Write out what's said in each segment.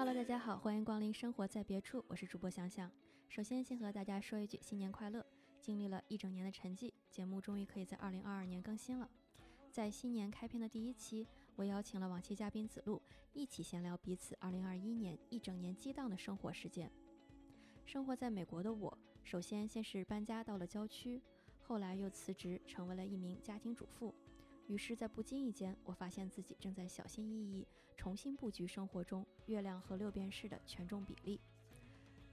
Hello，大家好，欢迎光临生活在别处，我是主播想想。首先，先和大家说一句新年快乐！经历了一整年的沉寂，节目终于可以在二零二二年更新了。在新年开篇的第一期，我邀请了往期嘉宾子路，一起闲聊彼此二零二一年一整年激荡的生活事件。生活在美国的我，首先先是搬家到了郊区，后来又辞职成为了一名家庭主妇。于是，在不经意间，我发现自己正在小心翼翼重新布局生活中月亮和六便士的权重比例。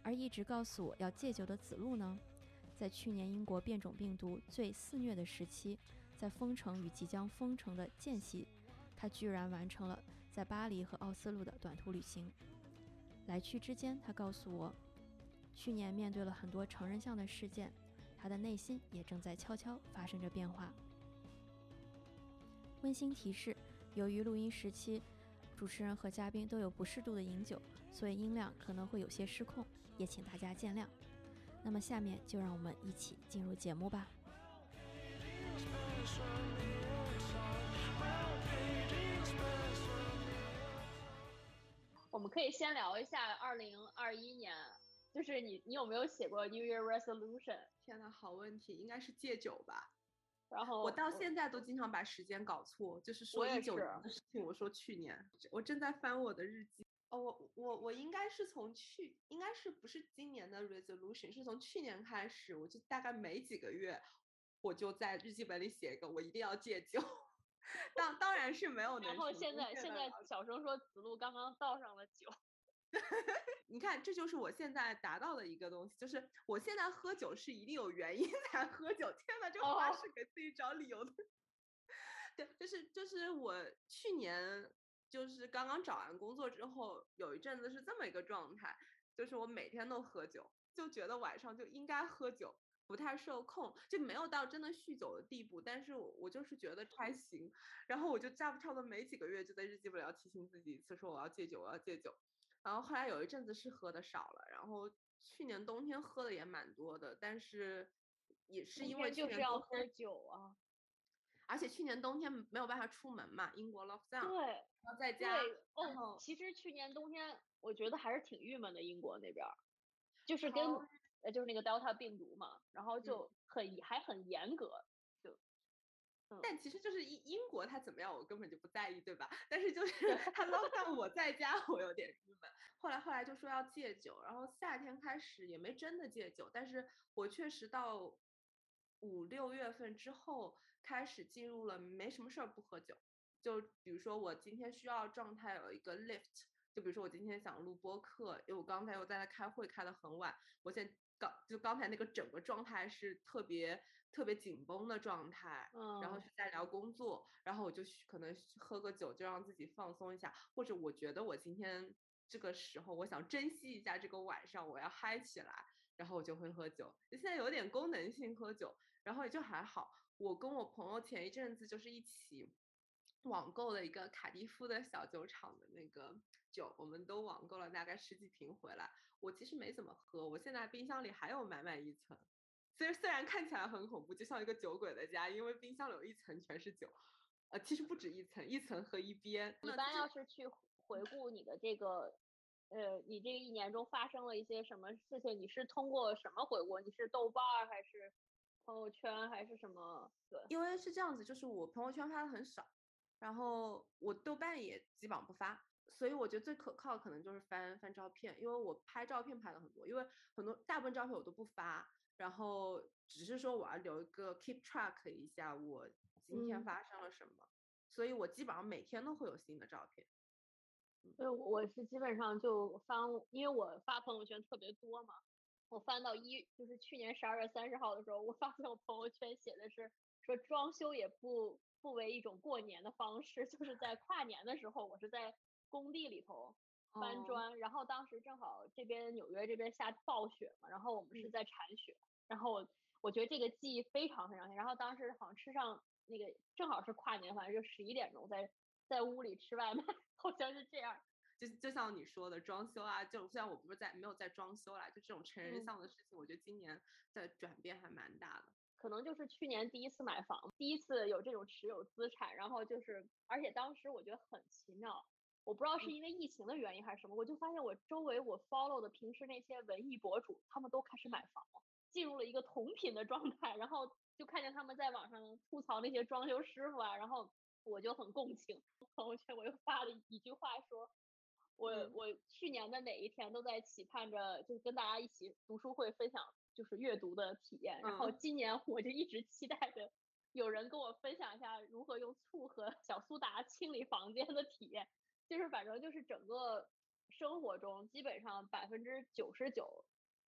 而一直告诉我要戒酒的子路呢，在去年英国变种病毒最肆虐的时期，在封城与即将封城的间隙，他居然完成了在巴黎和奥斯陆的短途旅行。来去之间，他告诉我，去年面对了很多成人向的事件，他的内心也正在悄悄发生着变化。温馨提示：由于录音时期，主持人和嘉宾都有不适度的饮酒，所以音量可能会有些失控，也请大家见谅。那么下面就让我们一起进入节目吧。我们可以先聊一下二零二一年，就是你，你有没有写过 New Year Resolution？天呐，好问题，应该是戒酒吧。然后我到现在都经常把时间搞错，就是说一九年的事情，我说去年。我正在翻我的日记。哦，我我我应该是从去，应该是不是今年的 resolution，是从去年开始，我就大概每几个月，我就在日记本里写一个，我一定要戒酒。当当然是没有。然后现在现在小声说，子路刚刚倒上了酒。你看，这就是我现在达到的一个东西，就是我现在喝酒是一定有原因才喝酒。天呐，这话是给自己找理由的。对，就是就是我去年就是刚刚找完工作之后，有一阵子是这么一个状态，就是我每天都喝酒，就觉得晚上就应该喝酒，不太受控，就没有到真的酗酒的地步，但是我我就是觉得还行。然后我就差不差不多每几个月就在日记本要提醒自己一次，说我要戒酒，我要戒酒。然后后来有一阵子是喝的少了，然后去年冬天喝的也蛮多的，但是也是因为就是要喝酒啊，而且去年冬天没有办法出门嘛，英国 lockdown，对，然后在家，哦，其实去年冬天我觉得还是挺郁闷的，英国那边，就是跟呃就是那个 Delta 病毒嘛，然后就很还很严格。就但其实就是英英国它怎么样，我根本就不在意，对吧？但是就是他唠到我在家，我有点郁闷。后来后来就说要戒酒，然后夏天开始也没真的戒酒，但是我确实到五六月份之后开始进入了没什么事儿不喝酒。就比如说我今天需要状态有一个 lift，就比如说我今天想录播课，因为我刚才又在那开会开得很晚，我现在。刚就刚才那个整个状态是特别特别紧绷的状态，嗯，然后是在聊工作，然后我就可能喝个酒就让自己放松一下，或者我觉得我今天这个时候我想珍惜一下这个晚上，我要嗨起来，然后我就会喝酒。现在有点功能性喝酒，然后也就还好。我跟我朋友前一阵子就是一起。网购了一个卡迪夫的小酒厂的那个酒，我们都网购了大概十几瓶回来。我其实没怎么喝，我现在冰箱里还有满满一层。虽虽然看起来很恐怖，就像一个酒鬼的家，因为冰箱里有一层全是酒，呃，其实不止一层，一层和一边。一般要是去回顾你的这个，呃，你这一年中发生了一些什么事情，你是通过什么回顾？你是豆瓣还是朋友圈还是什么？对，因为是这样子，就是我朋友圈发的很少。然后我豆瓣也基本上不发，所以我觉得最可靠可能就是翻翻照片，因为我拍照片拍的很多，因为很多大部分照片我都不发，然后只是说我要留一个 keep track 一下我今天发生了什么，所以我基本上每天都会有新的照片。对，我是基本上就翻，因为我发朋友圈特别多嘛，我翻到一就是去年十二月三十号的时候，我发现我朋友圈写的是说装修也不。不为一种过年的方式，就是在跨年的时候，我是在工地里头搬砖，然后当时正好这边纽约这边下暴雪嘛，然后我们是在铲雪，然后我我觉得这个记忆非常非常深，然后当时好像吃上那个正好是跨年，反正就十一点钟在在屋里吃外卖，好像是这样。就就像你说的装修啊，就虽然我不是在没有在装修啦，就这种成人向的事情，我觉得今年的转变还蛮大的。可能就是去年第一次买房，第一次有这种持有资产，然后就是，而且当时我觉得很奇妙，我不知道是因为疫情的原因还是什么，我就发现我周围我 follow 的平时那些文艺博主，他们都开始买房了，进入了一个同频的状态，然后就看见他们在网上吐槽那些装修师傅啊，然后我就很共情，朋友圈我又发了一句话说。我我去年的哪一天都在期盼着，就是跟大家一起读书会分享，就是阅读的体验。然后今年我就一直期待着有人跟我分享一下如何用醋和小苏打清理房间的体验。就是反正就是整个生活中基本上百分之九十九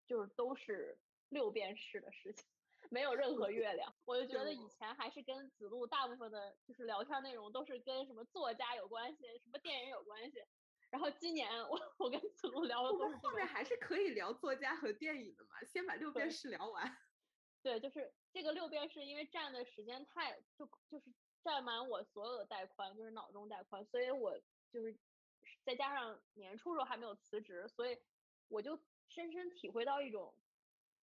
就是都是六便士的事情，没有任何月亮。我就觉得以前还是跟子路大部分的就是聊天内容都是跟什么作家有关系，什么电影有关系。然后今年我我跟子路聊的都是后面还是可以聊作家和电影的嘛，先把六便士聊完。对，就是这个六便士，因为占的时间太就就是占满我所有的带宽，就是脑中带宽，所以我就是再加上年初时候还没有辞职，所以我就深深体会到一种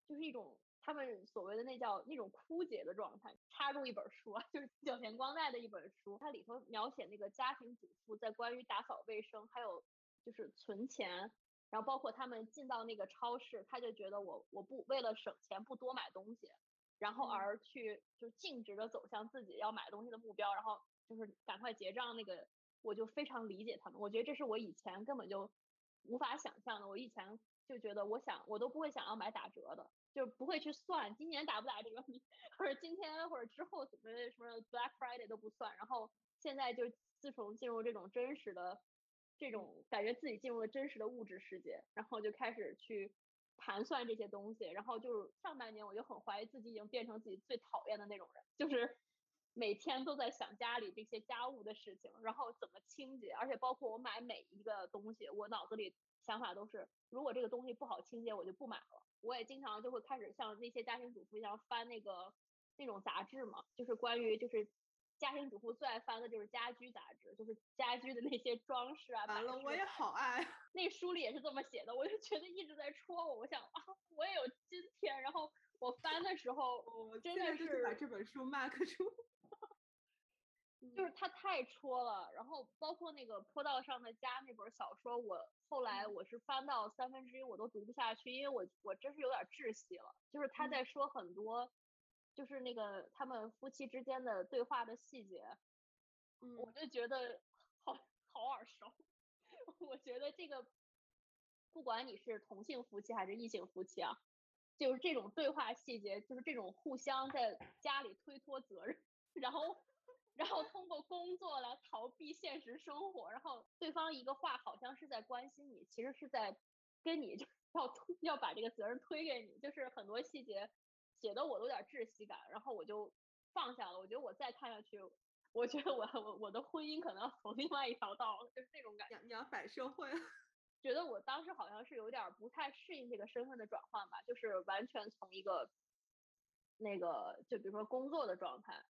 就是一种。他们所谓的那叫那种枯竭的状态，插入一本书啊，就是久田光代的一本书，它里头描写那个家庭主妇在关于打扫卫生，还有就是存钱，然后包括他们进到那个超市，他就觉得我我不为了省钱不多买东西，然后而去就径直的走向自己要买东西的目标，然后就是赶快结账那个，我就非常理解他们，我觉得这是我以前根本就无法想象的，我以前就觉得我想我都不会想要买打折的。就不会去算今年打不打折，或者今天或者之后怎么什么 Black Friday 都不算。然后现在就自从进入这种真实的这种感觉自己进入了真实的物质世界，然后就开始去盘算这些东西。然后就是上半年我就很怀疑自己已经变成自己最讨厌的那种人，就是每天都在想家里这些家务的事情，然后怎么清洁，而且包括我买每一个东西，我脑子里想法都是，如果这个东西不好清洁，我就不买了。我也经常就会开始像那些家庭主妇一样翻那个那种杂志嘛，就是关于就是家庭主妇最爱翻的就是家居杂志，就是家居的那些装饰啊。完了，我也好爱。那书里也是这么写的，我就觉得一直在戳我。我想啊，我也有今天。然后我翻的时候，我真的是把这本书 mark 住。就是它太戳了，然后包括那个坡道上的家那本小说，我后来我是翻到三分之一我都读不下去，因为我我真是有点窒息了。就是他在说很多，就是那个他们夫妻之间的对话的细节，我就觉得好好耳熟。我觉得这个不管你是同性夫妻还是异性夫妻啊，就是这种对话细节，就是这种互相在家里推脱责任，然后。然后通过工作来逃避现实生活，然后对方一个话好像是在关心你，其实是在跟你 就要推要把这个责任推给你，就是很多细节写的我都有点窒息感，然后我就放下了。我觉得我再看下去，我觉得我我我的婚姻可能要走另外一条道，就是那种感觉。你要反社会，觉得我当时好像是有点不太适应这个身份的转换吧，就是完全从一个那个就比如说工作的状态，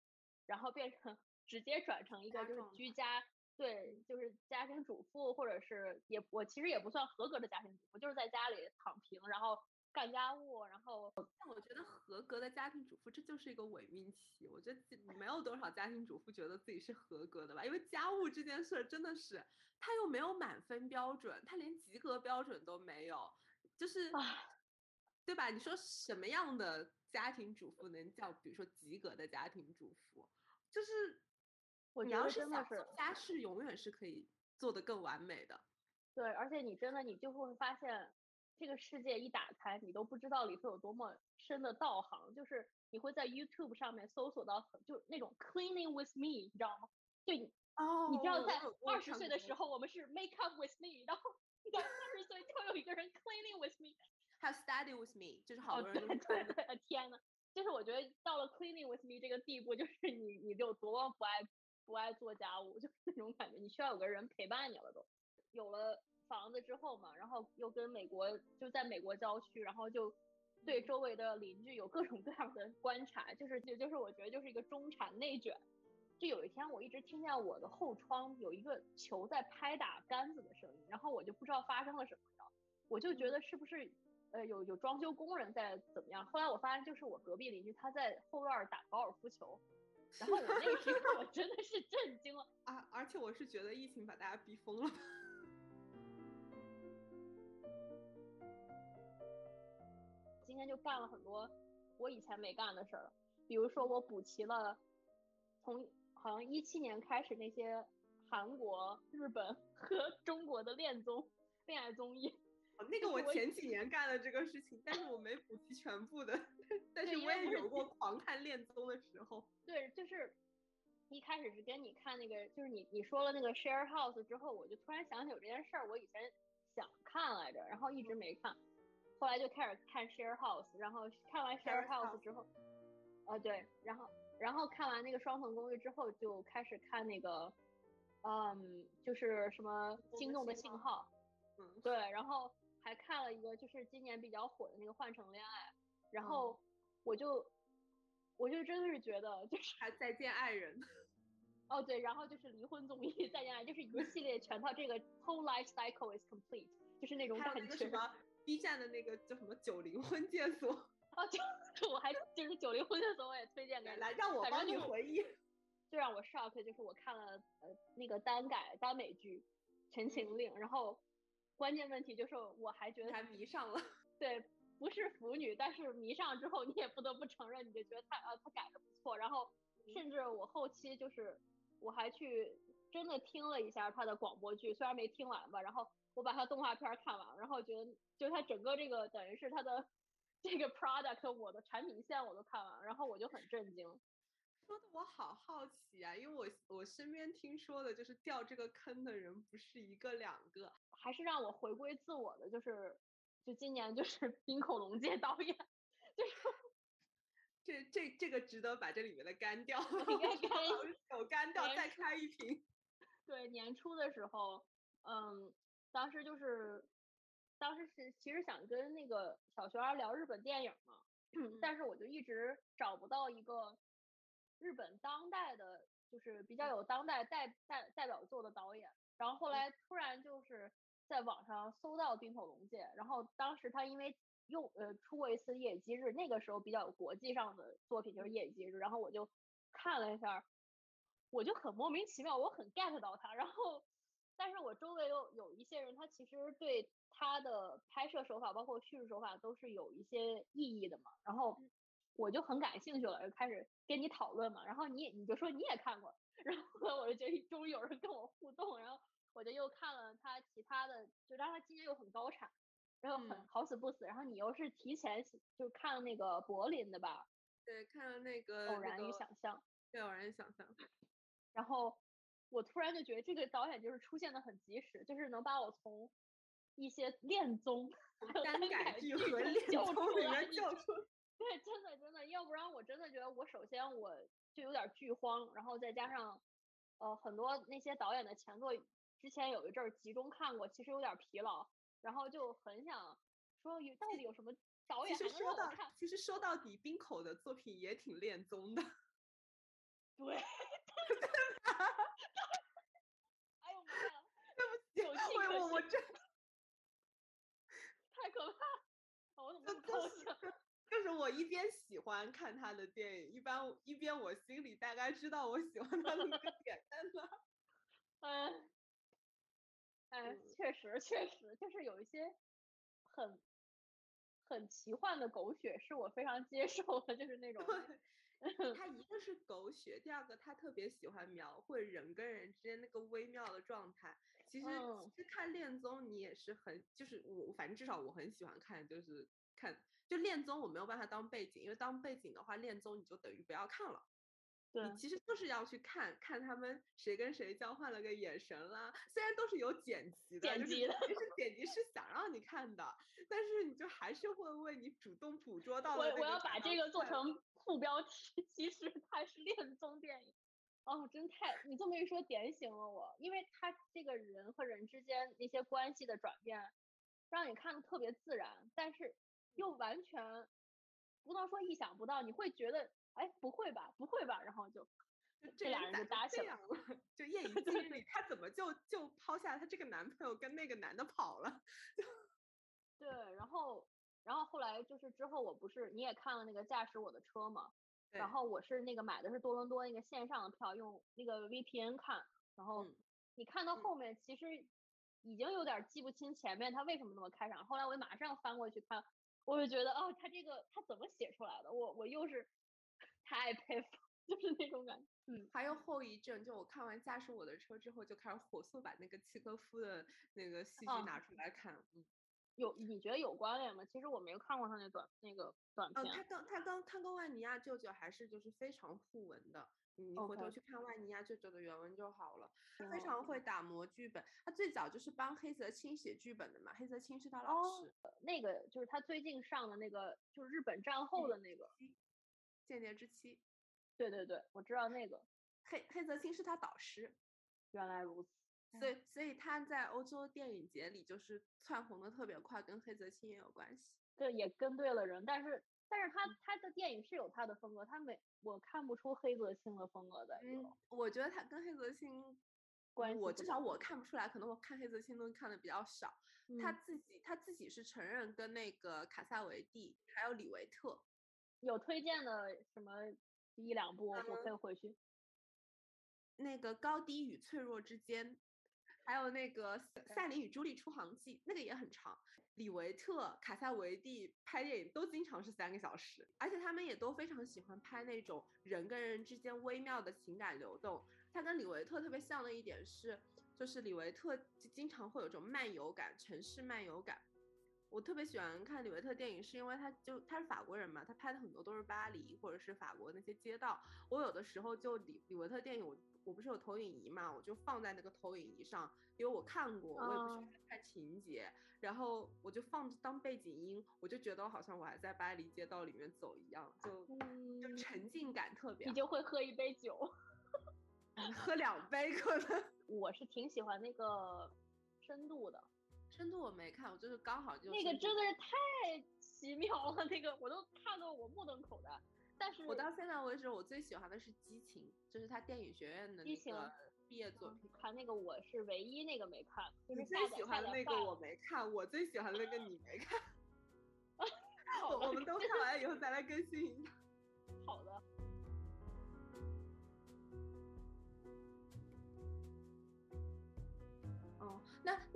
然后变成。直接转成一个就是居家，对，就是家庭主妇，或者是也我其实也不算合格的家庭主妇，就是在家里躺平，然后干家务，然后。但我觉得合格的家庭主妇这就是一个伪命题，我觉得没有多少家庭主妇觉得自己是合格的吧，因为家务这件事真的是，他又没有满分标准，他连及格标准都没有，就是，对吧？你说什么样的家庭主妇能叫，比如说及格的家庭主妇，就是。我你要是想家事，永远是可以做得更完美的。对，而且你真的，你就会发现，这个世界一打开，你都不知道里头有多么深的道行。就是你会在 YouTube 上面搜索到，就那种 Cleaning with me，你知道吗？就你，哦，你知道在二十岁的时候，我们是 Make up with me，然后到三十岁就有一个人 Cleaning with me，还有 Study with me，就是好多人对对对，天呐，就是我觉得到了 Cleaning with me 这个地步，就是你你就多么不爱。不爱做家务，就是那种感觉，你需要有个人陪伴你了。都有了房子之后嘛，然后又跟美国就在美国郊区，然后就对周围的邻居有各种各样的观察，就是就就是我觉得就是一个中产内卷。就有一天我一直听见我的后窗有一个球在拍打杆子的声音，然后我就不知道发生了什么，我就觉得是不是呃有有装修工人在怎么样？后来我发现就是我隔壁邻居他在后院打高尔夫球。然后我那时刻我真的是震惊了啊！而且我是觉得疫情把大家逼疯了。今天就干了很多我以前没干的事儿，比如说我补齐了从好像一七年开始那些韩国、日本和中国的恋综、恋爱综艺。那个我前几年干了这个事情，但是我没补齐全部的。但是我也有过狂看恋综的时候。对，就是一开始是跟你看那个，就是你你说了那个 Share House 之后，我就突然想起有这件事儿，我以前想看来着，然后一直没看。后来就开始看 Share House，然后看完 Share House 之后，呃对，然后然后看完那个双层公寓之后，就开始看那个，嗯，就是什么心动的信号，嗯，对，然后还看了一个就是今年比较火的那个《换乘恋爱》，然后我就我就真的是觉得就是还再见爱人，哦对，然后就是离婚综艺再见爱，就是一系列全套这个 whole life cycle is complete，就是那种感觉。B 站的那个叫什么九零婚介所啊，就我还就是九零婚介所，我也推荐给你来让我帮你回忆。最让我 shock 就是我看了呃那个耽改耽美剧《陈情令》，然后关键问题就是我还觉得还迷上了。对，不是腐女，但是迷上之后你也不得不承认，你就觉得他啊他改的不错。然后甚至我后期就是我还去真的听了一下他的广播剧，虽然没听完吧，然后我把他动画片看完，然后觉得。就他整个这个等于是他的 这个 product，我的产品线我都看完，然后我就很震惊。说的我好好奇啊，因为我我身边听说的就是掉这个坑的人不是一个两个，还是让我回归自我的，就是就今年就是 冰口龙介导演，就是 这这这个值得把这里面的干掉，应该干手干掉再开一瓶。对，年初的时候，嗯，当时就是。当时是其实想跟那个小学儿聊日本电影嘛，但是我就一直找不到一个日本当代的，就是比较有当代代代代表作的导演。然后后来突然就是在网上搜到冰口龙介，然后当时他因为用呃出过一次《夜姬日》，那个时候比较有国际上的作品就是《夜姬日》，然后我就看了一下，我就很莫名其妙，我很 get 到他，然后。但是我周围有有一些人，他其实对他的拍摄手法，包括叙事手法，都是有一些异议的嘛。然后我就很感兴趣了，就开始跟你讨论嘛。然后你你就说你也看过，然后我就觉得终于有人跟我互动。然后我就又看了他其他的，就让他今年又很高产，然后很好死不死。然后你又是提前就看了那个柏林的吧？对，看了那个《偶然与想象》。对，《偶然与想象》。然后。我突然就觉得这个导演就是出现的很及时，就是能把我从一些恋综、单 改剧和恋综里面救出。对，真的真的，要不然我真的觉得我首先我就有点剧荒，然后再加上呃很多那些导演的前作，之前有一阵儿集中看过，其实有点疲劳，然后就很想说有到底有什么导演其实说到看？其实说到底，冰口的作品也挺恋综的。对。哎呦妈呀！对不起我我真太可怕！我怎么高兴？就是我一边喜欢看他的电影，一般一边我心里大概知道我喜欢他的那个点在哪。嗯，哎，确实确实，就是有一些很很奇幻的狗血，是我非常接受的，就是那种。他 一个是狗血，第二个他特别喜欢描绘人跟人之间那个微妙的状态。其实其实看恋综你也是很，就是我反正至少我很喜欢看，就是看就恋综我没有办法当背景，因为当背景的话，恋综你就等于不要看了。对，你其实就是要去看看他们谁跟谁交换了个眼神啦，虽然都是有剪辑的，剪辑的，其实剪辑是想让你看的，但是你就还是会为你主动捕捉到我我要把这个做成副标题，其实它是恋综电影。哦，真太你这么一说点醒了我，因为他这个人和人之间那些关系的转变，让你看的特别自然，但是又完全不能说意想不到，你会觉得哎不会吧不会吧，然后就就这俩人就搭起来了，就夜以继日，他怎么就就抛下他这个男朋友跟那个男的跑了？对，然后然后后来就是之后我不是你也看了那个驾驶我的车嘛？然后我是那个买的是多伦多那个线上的票，用那个 VPN 看，然后你看到后面其实已经有点记不清前面他为什么那么开场，后来我马上翻过去看，我就觉得哦，他这个他怎么写出来的？我我又是太佩服，就是那种感觉。嗯，还有后遗症，就我看完《驾驶我的车》之后，就开始火速把那个契诃夫的那个戏剧拿出来看。嗯。有你觉得有关联吗？其实我没有看过他那短那个短片。嗯，他跟他跟他跟万尼亚舅舅还是就是非常互文的。你回头去看万尼亚舅舅的原文就好了。他非常会打磨剧本。他最早就是帮黑泽清写剧本的嘛。黑泽清是他老师。那个就是他最近上的那个，就是日本战后的那个《间谍之妻》。对对对，我知道那个。黑黑泽清是他导师。原来如此。所以，所以他在欧洲电影节里就是窜红的特别快，跟黑泽清也有关系。对，也跟对了人。但是，但是他他的电影是有他的风格，他没我看不出黑泽清的风格的。嗯，我觉得他跟黑泽清关系，我至少我看不出来。可能我看黑泽清东西看的比较少。他自己他自己是承认跟那个卡萨维蒂还有李维特有推荐的什么一两部，我可以回去。那个高低与脆弱之间。还有那个《赛琳与朱莉出航记》，那个也很长。李维特、卡萨维蒂拍电影都经常是三个小时，而且他们也都非常喜欢拍那种人跟人之间微妙的情感流动。他跟李维特特别像的一点是，就是李维特经常会有种漫游感，城市漫游感。我特别喜欢看李维特电影，是因为他就他是法国人嘛，他拍的很多都是巴黎或者是法国那些街道。我有的时候就李李维特电影我。我不是有投影仪嘛，我就放在那个投影仪上，因为我看过，我也不需要看情节，然后我就放着当背景音，我就觉得好像我还在巴黎街道里面走一样，就就沉浸感特别。你就会喝一杯酒，喝两杯可能。我是挺喜欢那个深度的，深度我没看，我就是刚好就那个真的是太奇妙了，那个我都看得我目瞪口呆。但是我到现在为止，我最喜欢的是《激情》，就是他电影学院的那个毕业作品。看那个我是唯一那个没看，就是最喜欢的那个我没看，我最喜欢的那个你没看。我我们都看完以后再来更新一下。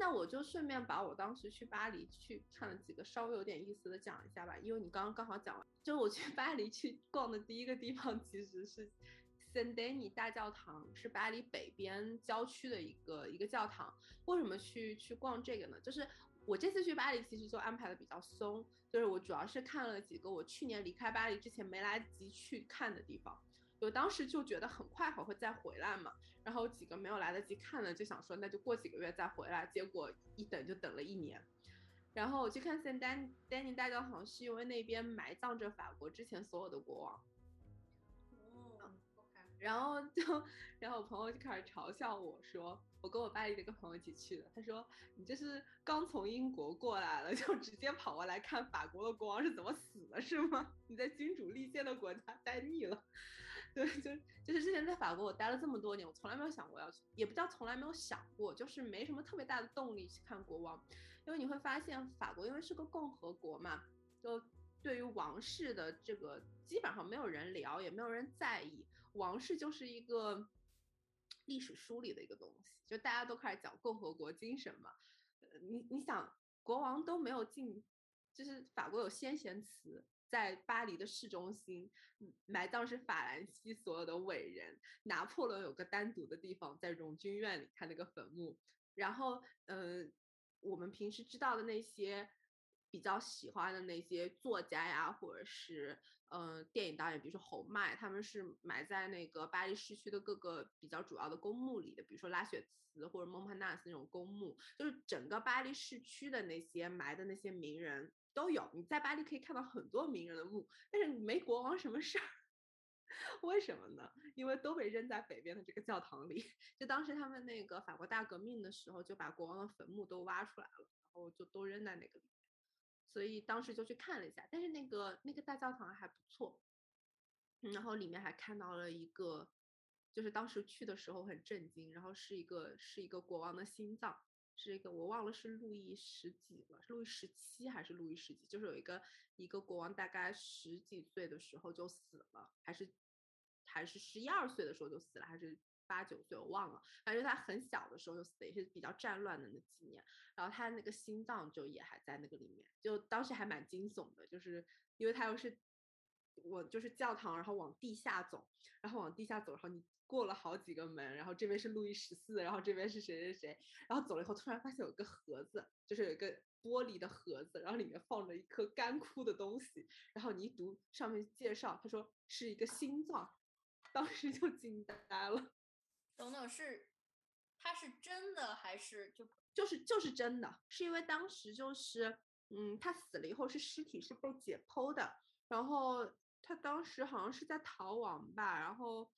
那我就顺便把我当时去巴黎去看了几个稍微有点意思的讲一下吧，因为你刚刚刚好讲完。就我去 巴黎去逛的第一个地方其实是圣丹尼大教堂，是巴黎北边郊区的一个一个教堂。为什么去去逛这个呢？就是我这次去巴黎其实就安排的比较松，就是我主要是看了几个我去年离开巴黎之前没来得及去看的地方。我当时就觉得很快还会再回来嘛，然后几个没有来得及看的就想说那就过几个月再回来，结果一等就等了一年。然后我去看圣丹丹尼大教堂，是因为那边埋葬着法国之前所有的国王。然后就，然后我朋友就开始嘲笑我说，我跟我巴黎的一个朋友一起去的，他说你这是刚从英国过来了，就直接跑过来看法国的国王是怎么死的，是吗？你在君主立宪的国家待腻了。对，就就是之前在法国我待了这么多年，我从来没有想过要去，也不叫从来没有想过，就是没什么特别大的动力去看国王。因为你会发现，法国因为是个共和国嘛，就对于王室的这个基本上没有人聊，也没有人在意。王室就是一个历史书里的一个东西，就大家都开始讲共和国精神嘛。呃，你你想，国王都没有进，就是法国有先贤祠在巴黎的市中心，埋葬是法兰西所有的伟人。拿破仑有个单独的地方在荣军院里看那个坟墓，然后嗯。我们平时知道的那些比较喜欢的那些作家呀，或者是嗯电影导演，比如说侯麦，他们是埋在那个巴黎市区的各个比较主要的公墓里的，比如说拉雪茨或者蒙帕纳斯那种公墓，就是整个巴黎市区的那些埋的那些名人都有。你在巴黎可以看到很多名人的墓，但是没国王什么事儿。为什么呢？因为都被扔在北边的这个教堂里。就当时他们那个法国大革命的时候，就把国王的坟墓都挖出来了，然后就都扔在那个里面。所以当时就去看了一下，但是那个那个大教堂还不错。然后里面还看到了一个，就是当时去的时候很震惊，然后是一个是一个国王的心脏，是一个我忘了是路易十几了，路易十七还是路易十几？就是有一个一个国王，大概十几岁的时候就死了，还是还是十一二岁的时候就死了，还是八九岁我忘了，反正他很小的时候就死了，也是比较战乱的那几年。然后他那个心脏就也还在那个里面，就当时还蛮惊悚的，就是因为他又是我就是教堂，然后往地下走，然后往地下走，然后你。过了好几个门，然后这边是路易十四，然后这边是谁谁谁，然后走了以后，突然发现有个盒子，就是有一个玻璃的盒子，然后里面放着一颗干枯的东西，然后你一读上面介绍，他说是一个心脏，当时就惊呆了。等等，是他是真的还是就就是就是真的？是因为当时就是嗯，他死了以后是尸体是被解剖的，然后他当时好像是在逃亡吧，然后。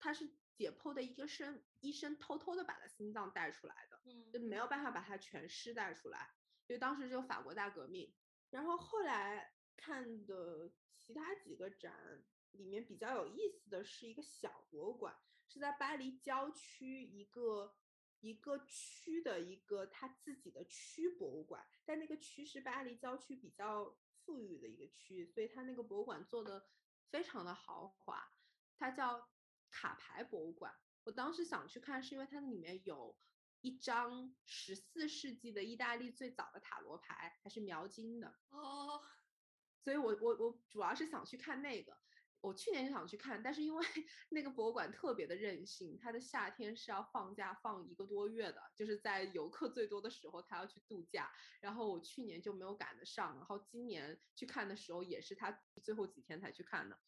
他是解剖的一个生医生偷偷的把他心脏带出来的，嗯，就没有办法把他全尸带出来，因为当时就法国大革命。然后后来看的其他几个展里面比较有意思的是一个小博物馆，是在巴黎郊区一个一个区的一个他自己的区博物馆，但那个区是巴黎郊区比较富裕的一个区，所以他那个博物馆做的非常的豪华，它叫。卡牌博物馆，我当时想去看，是因为它里面有一张十四世纪的意大利最早的塔罗牌，还是描金的哦。所以我我我主要是想去看那个。我去年就想去看，但是因为 那个博物馆特别的任性，它的夏天是要放假放一个多月的，就是在游客最多的时候，它要去度假。然后我去年就没有赶得上，然后今年去看的时候也是它最后几天才去看的。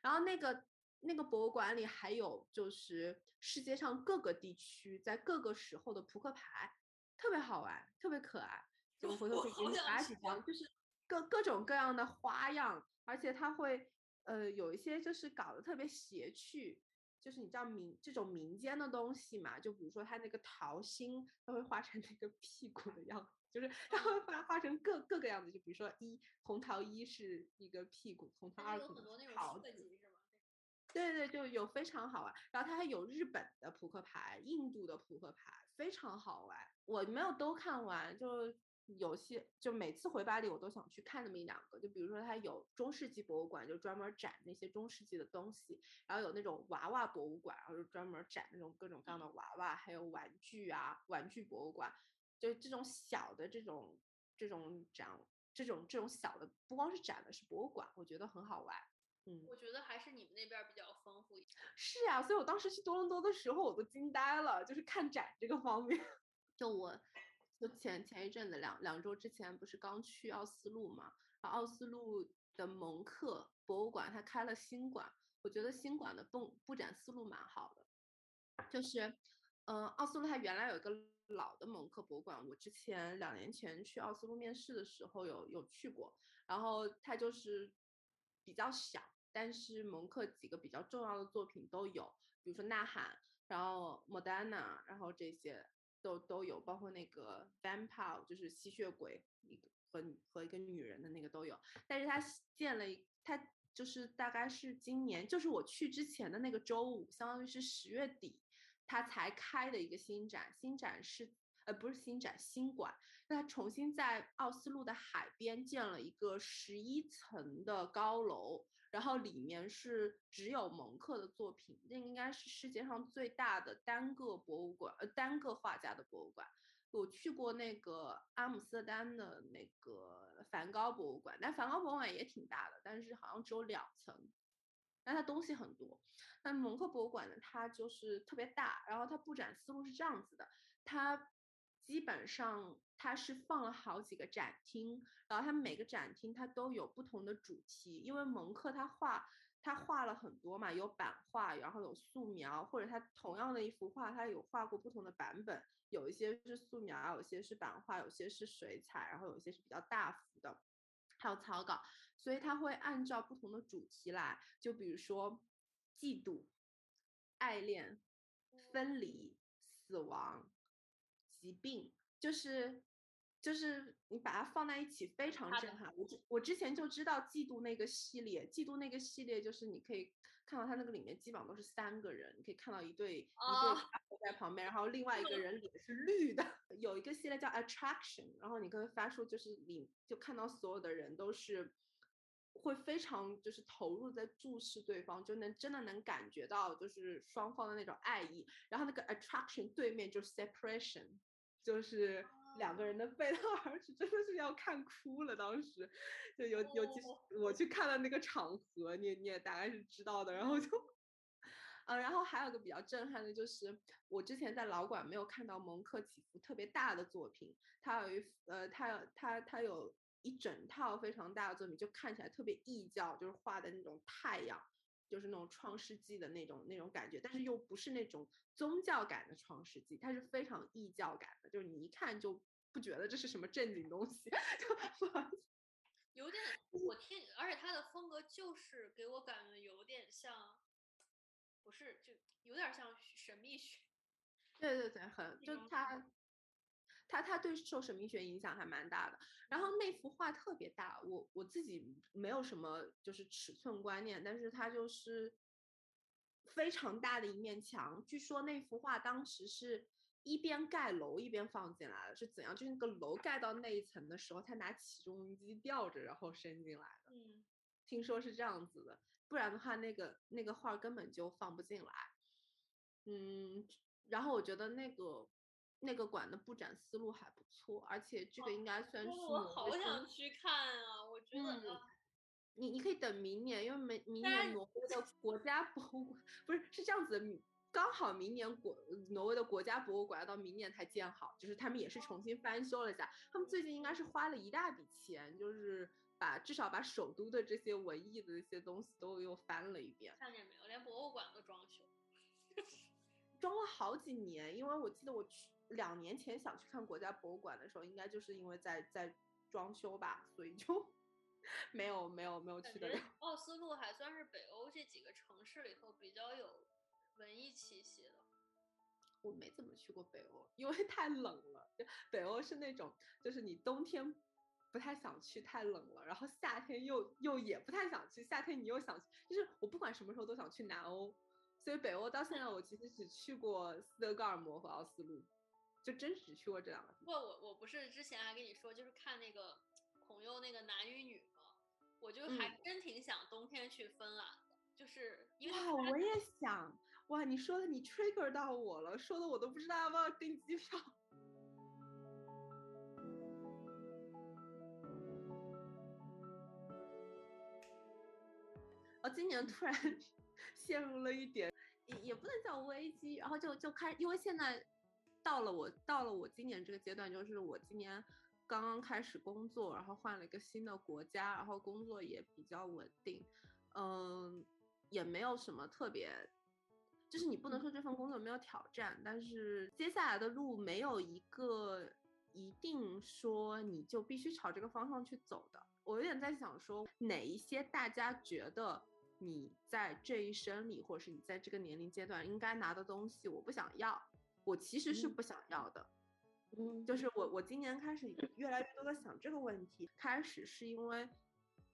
然后那个。那个博物馆里还有就是世界上各个地区在各个时候的扑克牌，特别好玩，特别可爱。就回头可以给你发几张，就是各各种各样的花样，而且它会呃有一些就是搞得特别邪趣，就是你知道民这种民间的东西嘛，就比如说它那个桃心，它会画成那个屁股的样子，就是 它会把它画成各各个样子，就比如说一红桃一是一个屁股，红桃二可能桃子。对对，就有非常好玩，然后它还有日本的扑克牌、印度的扑克牌，非常好玩。我没有都看完，就有些就每次回巴黎我都想去看那么一两个。就比如说它有中世纪博物馆，就专门展那些中世纪的东西，然后有那种娃娃博物馆，然后就专门展那种各种各样的娃娃，还有玩具啊，玩具博物馆，就这种小的这种这种展，这种这种小的不光是展的，是博物馆，我觉得很好玩。我觉得还是你们那边比较丰富一。是啊，所以我当时去多伦多的时候，我都惊呆了，就是看展这个方面。就我，就前前一阵子两两周之前，不是刚去奥斯陆嘛？然后奥斯陆的蒙克博物馆它开了新馆，我觉得新馆的布布展思路蛮好的。就是，嗯，奥斯陆它原来有一个老的蒙克博物馆，我之前两年前去奥斯陆面试的时候有有去过，然后它就是比较小。但是蒙克几个比较重要的作品都有，比如说《呐喊》，然后《莫丹娜》，然后这些都都有，包括那个《Vampire》，就是吸血鬼，一个和和一个女人的那个都有。但是他建了一，他就是大概是今年，就是我去之前的那个周五，相当于是十月底，他才开的一个新展。新展是呃不是新展，新馆，那他重新在奥斯陆的海边建了一个十一层的高楼。然后里面是只有蒙克的作品，那应该是世界上最大的单个博物馆，呃，单个画家的博物馆。我去过那个阿姆斯特丹的那个梵高博物馆，但梵高博物馆也挺大的，但是好像只有两层，但它东西很多。那蒙克博物馆呢，它就是特别大，然后它布展思路是这样子的，它基本上。它是放了好几个展厅，然后它每个展厅它都有不同的主题，因为蒙克他画他画了很多嘛，有版画，然后有素描，或者他同样的一幅画，他有画过不同的版本，有一些是素描，有些是版画，有些是水彩，然后有些是比较大幅的，还有草稿，所以他会按照不同的主题来，就比如说嫉妒、爱恋、分离、死亡、疾病。就是就是你把它放在一起非常震撼。我之我之前就知道嫉妒那个系列，嫉妒那个系列就是你可以看到它那个里面基本上都是三个人，你可以看到一对一对 在旁边，然后另外一个人脸是绿的。有一个系列叫 Attraction，然后你可以发出就是你就看到所有的人都是。会非常就是投入在注视对方，就能真的能感觉到就是双方的那种爱意。然后那个 attraction 对面就是 separation，就是两个人的背道而驰，真的是要看哭了。当时就尤尤其是我去看了那个场合，你你也大概是知道的。然后就，呃，然后还有个比较震撼的就是我之前在老馆没有看到蒙克几幅特别大的作品，他有一呃，他有他他有。一整套非常大的作品，就看起来特别异教，就是画的那种太阳，就是那种创世纪的那种那种感觉，但是又不是那种宗教感的创世纪，它是非常异教感的，就是你一看就不觉得这是什么正经东西，就有点我听，而且他的风格就是给我感觉有点像，不是就有点像神秘学，对对对，很就他。他他对受神秘学影响还蛮大的，然后那幅画特别大，我我自己没有什么就是尺寸观念，但是它就是非常大的一面墙。据说那幅画当时是一边盖楼一边放进来的，是怎样？就是那个楼盖到那一层的时候，他拿起重机吊着然后伸进来的。嗯，听说是这样子的，不然的话那个那个画根本就放不进来。嗯，然后我觉得那个。那个馆的布展思路还不错，而且这个应该算是我好想去看啊！我觉得你你可以等明年，因为明明年挪威的国家博物馆不是是这样子的，刚好明年国挪威的国家博物馆要到明年才建好，就是他们也是重新翻修了一下，他们最近应该是花了一大笔钱，就是把至少把首都的这些文艺的一些东西都又翻了一遍。看见没有，连博物馆都装修，装了好几年，因为我记得我去。两年前想去看国家博物馆的时候，应该就是因为在在装修吧，所以就 没有没有没有去的了。奥斯陆还算是北欧这几个城市里头比较有文艺气息的。我没怎么去过北欧，因为太冷了。北欧是那种，就是你冬天不太想去，太冷了，然后夏天又又也不太想去，夏天你又想去，就是我不管什么时候都想去南欧。所以北欧到现在我其实只去过斯德哥尔摩和奥斯陆。就真只去过这两个。不，我我不是之前还跟你说，就是看那个孔佑那个男与女吗？我就还真挺想冬天去芬兰的，就是因为哇，我也想哇，你说的你 trigger 到我了，说的我都不知道要不要订机票。我 今年突然陷入了一点，也也不能叫危机，然后就就开，因为现在。到了我到了我今年这个阶段，就是我今年刚刚开始工作，然后换了一个新的国家，然后工作也比较稳定，嗯，也没有什么特别，就是你不能说这份工作没有挑战，但是接下来的路没有一个一定说你就必须朝这个方向去走的。我有点在想说，哪一些大家觉得你在这一生里，或者是你在这个年龄阶段应该拿的东西，我不想要。我其实是不想要的，嗯，就是我我今年开始越来越多的想这个问题。开始是因为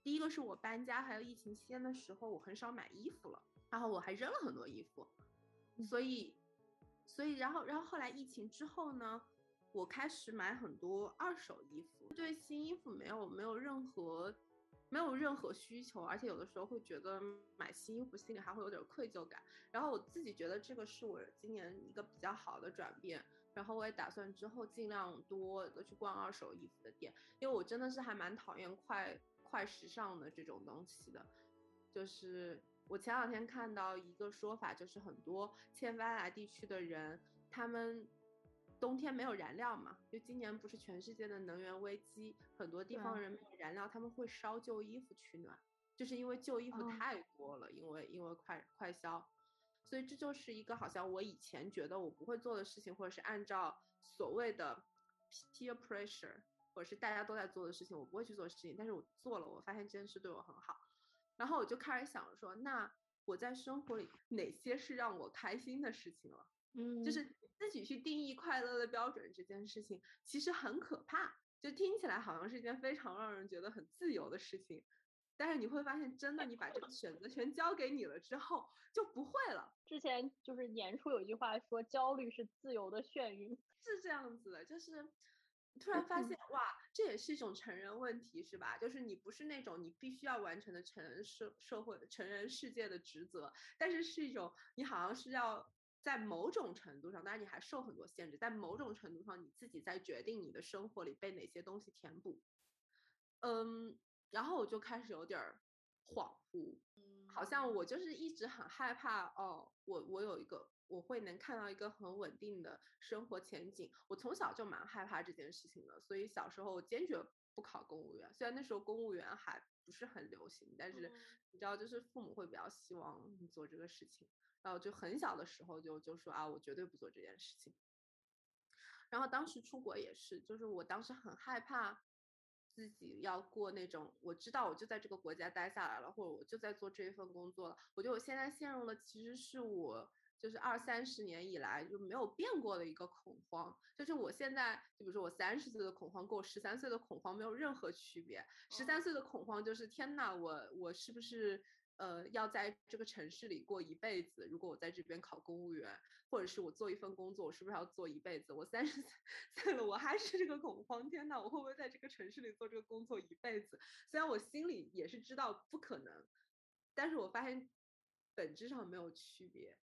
第一个是我搬家，还有疫情期间的时候，我很少买衣服了，然后我还扔了很多衣服，所以所以然后然后后来疫情之后呢，我开始买很多二手衣服，对新衣服没有没有任何没有任何需求，而且有的时候会觉得买新衣服心里还会有点愧疚感。然后我自己觉得这个是我今年一个比较好的转变，然后我也打算之后尽量多的去逛二手衣服的店，因为我真的是还蛮讨厌快快时尚的这种东西的。就是我前两天看到一个说法，就是很多欠发达地区的人，他们冬天没有燃料嘛，就今年不是全世界的能源危机，很多地方人没有燃料，他们会烧旧衣服取暖，就是因为旧衣服太多了，因为因为快快销。所以这就是一个好像我以前觉得我不会做的事情，或者是按照所谓的 peer pressure，或者是大家都在做的事情，我不会去做事情。但是我做了，我发现这件事对我很好。然后我就开始想说，那我在生活里哪些是让我开心的事情了？嗯，就是自己去定义快乐的标准这件事情，其实很可怕。就听起来好像是一件非常让人觉得很自由的事情。但是你会发现，真的，你把这个选择权交给你了之后，就不会了。之前就是年初有一句话说，焦虑是自由的眩晕，是这样子的。就是突然发现，哇，这也是一种成人问题，是吧？就是你不是那种你必须要完成的成人社社会、成人世界的职责，但是是一种你好像是要在某种程度上，当然你还受很多限制，在某种程度上你自己在决定你的生活里被哪些东西填补。嗯。然后我就开始有点儿恍惚，好像我就是一直很害怕哦，我我有一个我会能看到一个很稳定的生活前景。我从小就蛮害怕这件事情的，所以小时候我坚决不考公务员。虽然那时候公务员还不是很流行，但是你知道，就是父母会比较希望你做这个事情。然后就很小的时候就就说啊，我绝对不做这件事情。然后当时出国也是，就是我当时很害怕。自己要过那种，我知道我就在这个国家待下来了，或者我就在做这一份工作了。我觉得我现在陷入了，其实是我就是二三十年以来就没有变过的一个恐慌。就是我现在，就比如说我三十岁的恐慌跟我十三岁的恐慌没有任何区别。十三岁的恐慌就是天呐，我我是不是？呃，要在这个城市里过一辈子。如果我在这边考公务员，或者是我做一份工作，我是不是要做一辈子？我三十岁了，我还是这个恐慌。天呐，我会不会在这个城市里做这个工作一辈子？虽然我心里也是知道不可能，但是我发现本质上没有区别。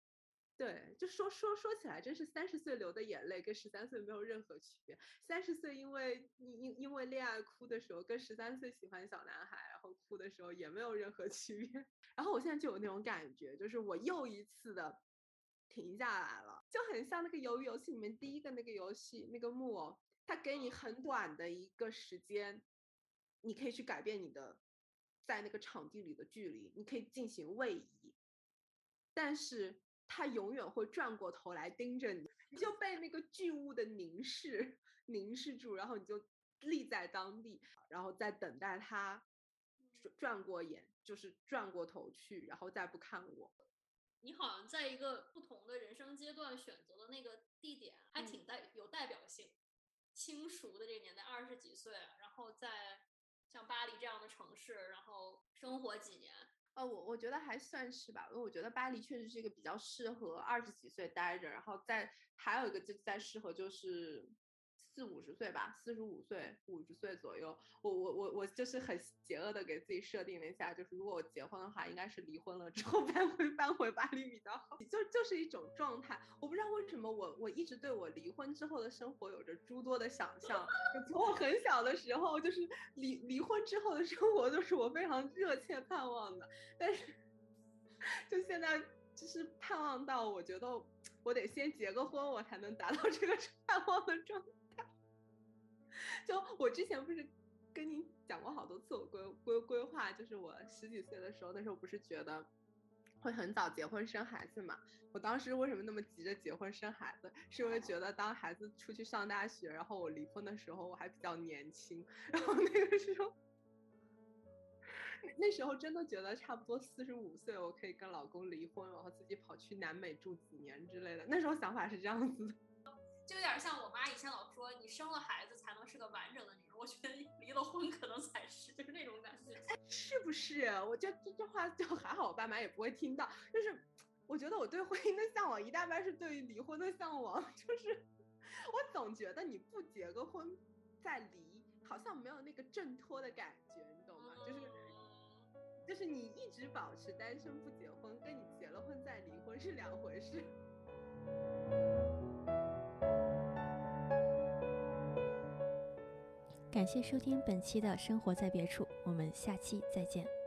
对，就说说说起来，真是三十岁流的眼泪跟十三岁没有任何区别。三十岁因为因因为恋爱哭的时候，跟十三岁喜欢小男孩后哭的时候也没有任何 区别。然后我现在就有那种感觉，就是我又一次的停下来了，就很像那个鱿鱼游戏里面第一个那个游戏那个木偶，它给你很短的一个时间，你可以去改变你的在那个场地里的距离，你可以进行位移，但是。他永远会转过头来盯着你，你就被那个巨物的凝视凝视住，然后你就立在当地，然后在等待他转转过眼，就是转过头去，然后再不看我。你好像在一个不同的人生阶段选择的那个地点，还挺代有代表性。轻熟的这个年代，二十几岁，然后在像巴黎这样的城市，然后生活几年。呃，我我觉得还算是吧，因为我觉得巴黎确实是一个比较适合二十几岁待着，然后再还有一个就再适合就是。四五十岁吧，四十五岁、五十岁左右，我我我我就是很邪恶的给自己设定了一下，就是如果我结婚的话，应该是离婚了之后搬回搬回巴黎比较好，就就是一种状态。我不知道为什么我我一直对我离婚之后的生活有着诸多的想象，从我很小的时候，就是离离婚之后的生活就是我非常热切盼望的，但是就现在就是盼望到我觉得我得先结个婚，我才能达到这个 盼望的状态。就我之前不是跟你讲过好多次我规规规划，就是我十几岁的时候，那时候不是觉得会很早结婚生孩子嘛？我当时为什么那么急着结婚生孩子？是因为觉得当孩子出去上大学，然后我离婚的时候我还比较年轻，然后那个时候，那时候真的觉得差不多四十五岁我可以跟老公离婚，然后自己跑去南美住几年之类的。那时候想法是这样子的。就有点像我妈以前老说，你生了孩子才能是个完整的女人。我觉得离了婚可能才是，就是那种感觉。哎，是不是？我觉得这这话就还好，我爸妈也不会听到。就是我觉得我对婚姻的向往，一大半是对于离婚的向往。就是我总觉得你不结个婚再离，好像没有那个挣脱的感觉，你懂吗？就是就是你一直保持单身不结婚，跟你结了婚再离婚是两回事。感谢收听本期的《生活在别处》，我们下期再见。